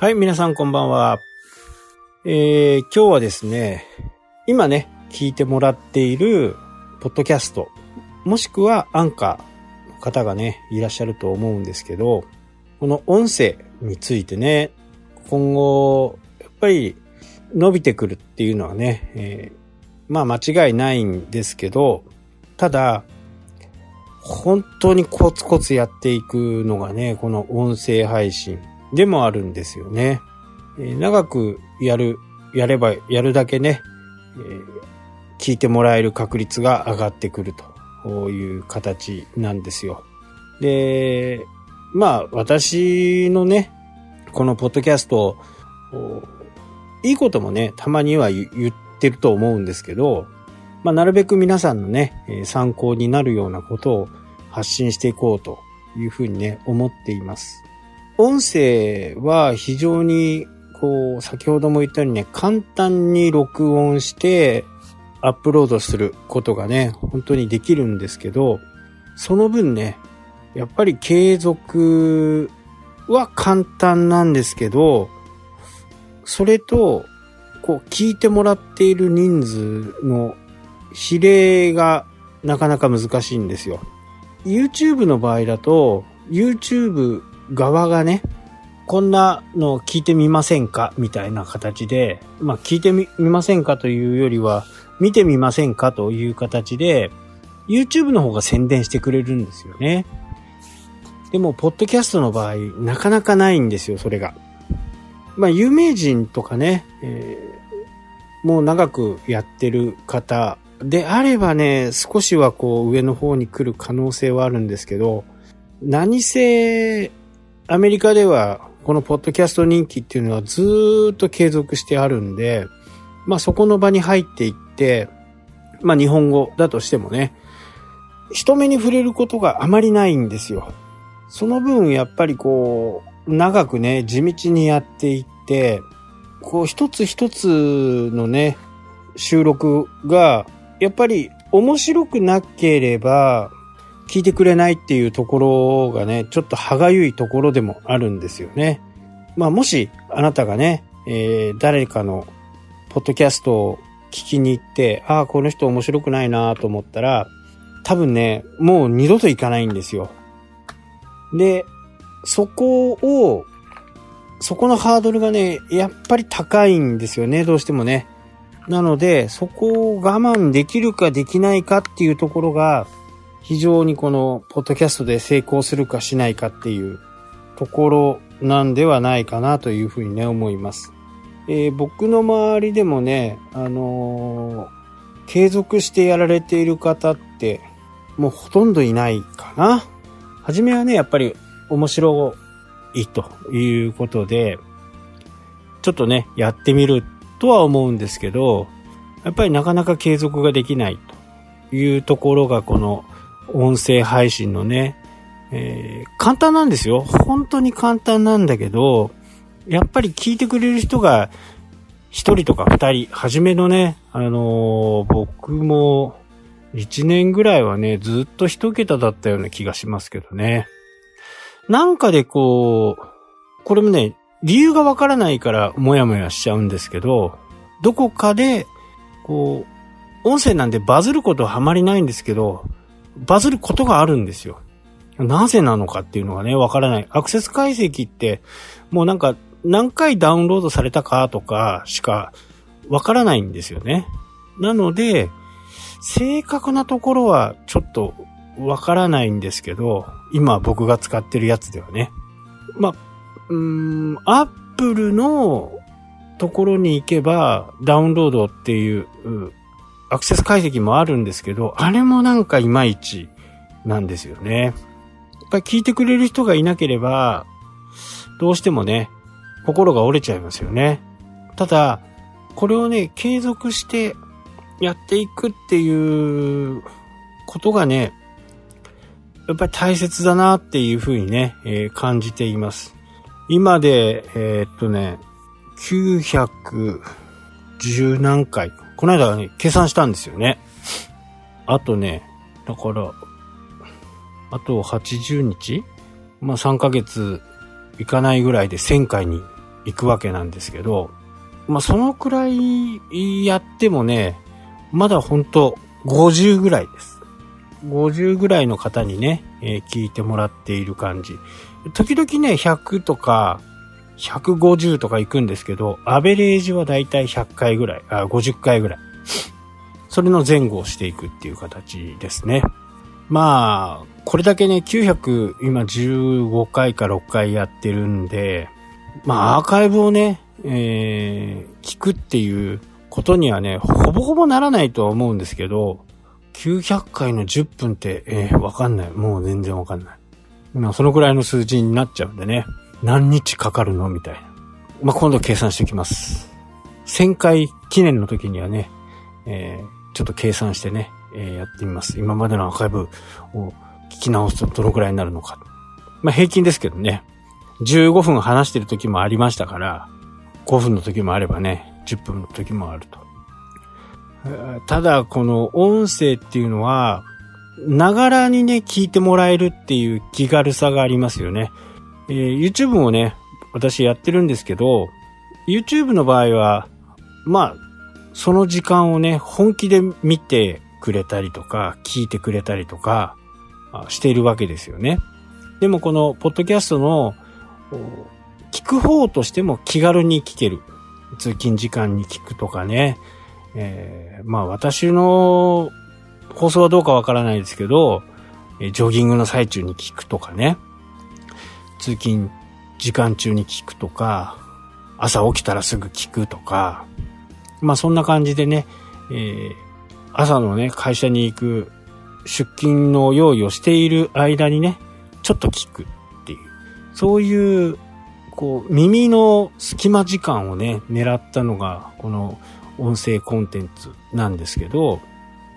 はい、皆さんこんばんは。えー、今日はですね、今ね、聞いてもらっている、ポッドキャスト、もしくはアンカーの方がね、いらっしゃると思うんですけど、この音声についてね、今後、やっぱり伸びてくるっていうのはね、えー、まあ間違いないんですけど、ただ、本当にコツコツやっていくのがね、この音声配信でもあるんですよね。えー、長くやる、やればやるだけね、えー、聞いてもらえる確率が上がってくるという形なんですよ。で、まあ私のね、このポッドキャスト、いいこともね、たまには言ってると思うんですけど、まあ、なるべく皆さんのね、参考になるようなことを発信していこうというふうにね、思っています。音声は非常に、こう、先ほども言ったようにね、簡単に録音してアップロードすることがね、本当にできるんですけど、その分ね、やっぱり継続は簡単なんですけど、それと、こう、聞いてもらっている人数の比例がなかなか難しいんですよ。YouTube の場合だと、YouTube 側がね、こんなの聞いてみませんか？みたいな形で、まあ聞いてみませんかというよりは、見てみませんかという形で、YouTube の方が宣伝してくれるんですよね。でも、ポッドキャストの場合、なかなかないんですよ、それが。まあ、有名人とかね、えー、もう長くやってる方であればね、少しはこう上の方に来る可能性はあるんですけど、何せアメリカではこのポッドキャスト人気っていうのはずっと継続してあるんで、まあそこの場に入っていって、まあ日本語だとしてもね、人目に触れることがあまりないんですよ。その分やっぱりこう、長くね、地道にやっていって、こう一つ一つのね、収録が、やっぱり面白くなければ、聞いてくれないっていうところがね、ちょっと歯がゆいところでもあるんですよね。まあもしあなたがね、えー、誰かのポッドキャストを聞きに行って、ああ、この人面白くないなと思ったら、多分ね、もう二度と行かないんですよ。で、そこを、そこのハードルがね、やっぱり高いんですよね、どうしてもね。なので、そこを我慢できるかできないかっていうところが、非常にこの、ポッドキャストで成功するかしないかっていうところなんではないかなというふうにね、思います。えー、僕の周りでもね、あのー、継続してやられている方って、もうほとんどいないかな。はじめはね、やっぱり面白いということで、ちょっとね、やってみるとは思うんですけど、やっぱりなかなか継続ができないというところがこの音声配信のね、えー、簡単なんですよ。本当に簡単なんだけど、やっぱり聞いてくれる人が一人とか二人、初めのね、あのー、僕も一年ぐらいはね、ずっと一桁だったような気がしますけどね。なんかでこう、これもね、理由がわからないからもやもやしちゃうんですけど、どこかで、こう、音声なんでバズることはあまりないんですけど、バズることがあるんですよ。なぜなのかっていうのがね、わからない。アクセス解析って、もうなんか、何回ダウンロードされたかとかしかわからないんですよね。なので、正確なところはちょっとわからないんですけど、今僕が使ってるやつではね。まあ、うーん、アップルのところに行けばダウンロードっていうアクセス解析もあるんですけど、あれもなんかいまいちなんですよね。やっぱり聞いてくれる人がいなければ、どうしてもね、心が折れちゃいますよね。ただ、これをね、継続してやっていくっていうことがね、やっぱり大切だなっていうふうにね、えー、感じています。今で、えー、っとね、910何回この間ね、計算したんですよね。あとね、だから、あと80日？まあ3ヶ月いかないぐらいで1000回に行くわけなんですけど、まあ、そのくらいやってもね、まだほんと50ぐらいです。50ぐらいの方にね、えー、聞いてもらっている感じ。時々ね、100とか、150とか行くんですけど、アベレージはだいたい100回ぐらい、あ、50回ぐらい。それの前後をしていくっていう形ですね。まあ、これだけね、900、今15回か6回やってるんで、まあ、アーカイブをね、えー、聞くっていうことにはね、ほぼほぼならないとは思うんですけど、900回の10分って、えー、わかんない。もう全然わかんない。まあ、そのくらいの数字になっちゃうんでね。何日かかるの？みたいな。まあ、今度計算しておきます。1000回記念の時にはね、えー、ちょっと計算してね、えー、やってみます。今までのアーカイブを聞き直すとどのくらいになるのか。まあ、平均ですけどね。15分話してる時もありましたから、5分の時もあればね、10分の時もあると。ただ、この音声っていうのは、ながらにね、聞いてもらえるっていう気軽さがありますよね。えー、YouTube もね、私やってるんですけど、YouTube の場合は、まあ、その時間をね、本気で見てくれたりとか、聞いてくれたりとか、しているわけですよね。でもこの、ポッドキャストの、聞く方としても気軽に聞ける。通勤時間に聞くとかね。えー、まあ私の放送はどうかわからないですけど、ジョギングの最中に聞くとかね。通勤時間中に聞くとか、朝起きたらすぐ聞くとか、まあそんな感じでね、えー、朝のね、会社に行く出勤の用意をしている間にね、ちょっと聞くっていう、そういう、こう、耳の隙間時間をね、狙ったのが、この音声コンテンツなんですけど、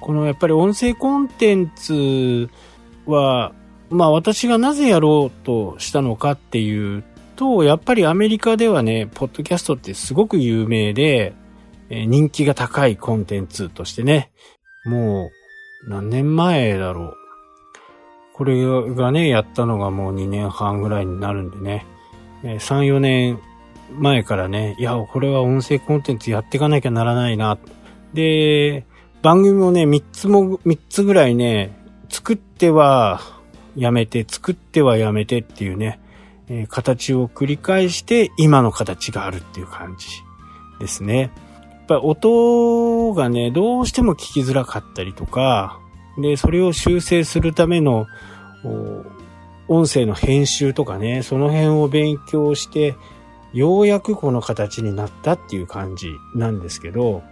このやっぱり音声コンテンツは、まあ私がなぜやろうとしたのかっていうと、やっぱりアメリカではね、ポッドキャストってすごく有名で、人気が高いコンテンツとしてね、もう何年前だろう。これがね、やったのがもう2年半ぐらいになるんでね、3、4年前からね、いや、これは音声コンテンツやっていかなきゃならないな。で、番組もね、3つも、3つぐらいね、作ってはやめて、作ってはやめてっていうね、えー、形を繰り返して今の形があるっていう感じですね。やっぱり音がね、どうしても聞きづらかったりとか、で、それを修正するための、音声の編集とかね、その辺を勉強して、ようやくこの形になったっていう感じなんですけど、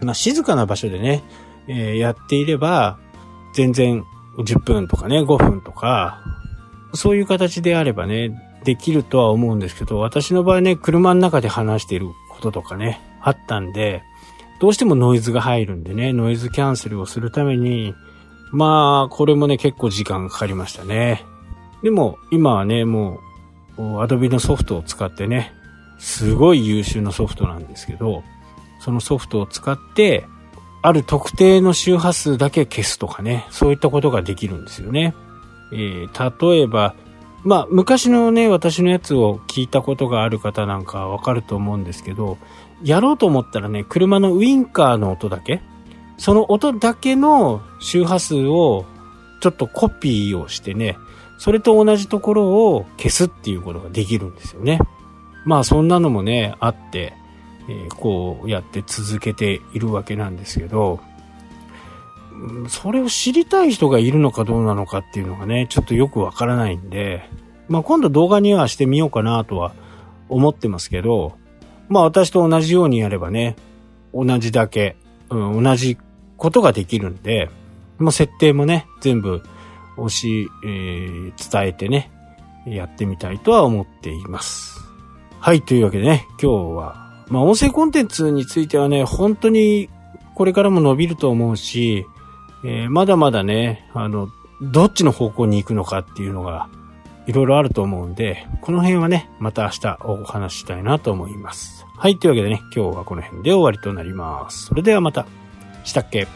まあ、静かな場所でね、えー、やっていれば、全然10分とかね、5分とか、そういう形であればね、できるとは思うんですけど、私の場合ね、車の中で話していることとかね、あったんで、どうしてもノイズが入るんでね、ノイズキャンセルをするために、まあ、これもね、結構時間がかかりましたね。でも、今はね、もう、アドビのソフトを使ってね、すごい優秀なソフトなんですけど、そのソフトを使って、ある特定の周波数だけ消すとかね、そういったことができるんですよね。えー、例えば、まあ、昔のね、私のやつを聞いたことがある方なんかわかると思うんですけど、やろうと思ったらね、車のウインカーの音だけ、その音だけの周波数をちょっとコピーをしてね、それと同じところを消すっていうことができるんですよね。まあそんなのもね、あって、え、こうやって続けているわけなんですけど、それを知りたい人がいるのかどうなのかっていうのがね、ちょっとよくわからないんで、まあ今度動画にはしてみようかなとは思ってますけど、まあ私と同じようにやればね、同じだけ、うん、同じことができるんで、まあ設定もね、全部押し、えー、伝えてね、やってみたいとは思っています。はい、というわけでね、今日はまあ、音声コンテンツについてはね、本当にこれからも伸びると思うし、えー、まだまだね、あの、どっちの方向に行くのかっていうのが、いろいろあると思うんで、この辺はね、また明日お話ししたいなと思います。はい、というわけでね、今日はこの辺で終わりとなります。それではまた。したっけ？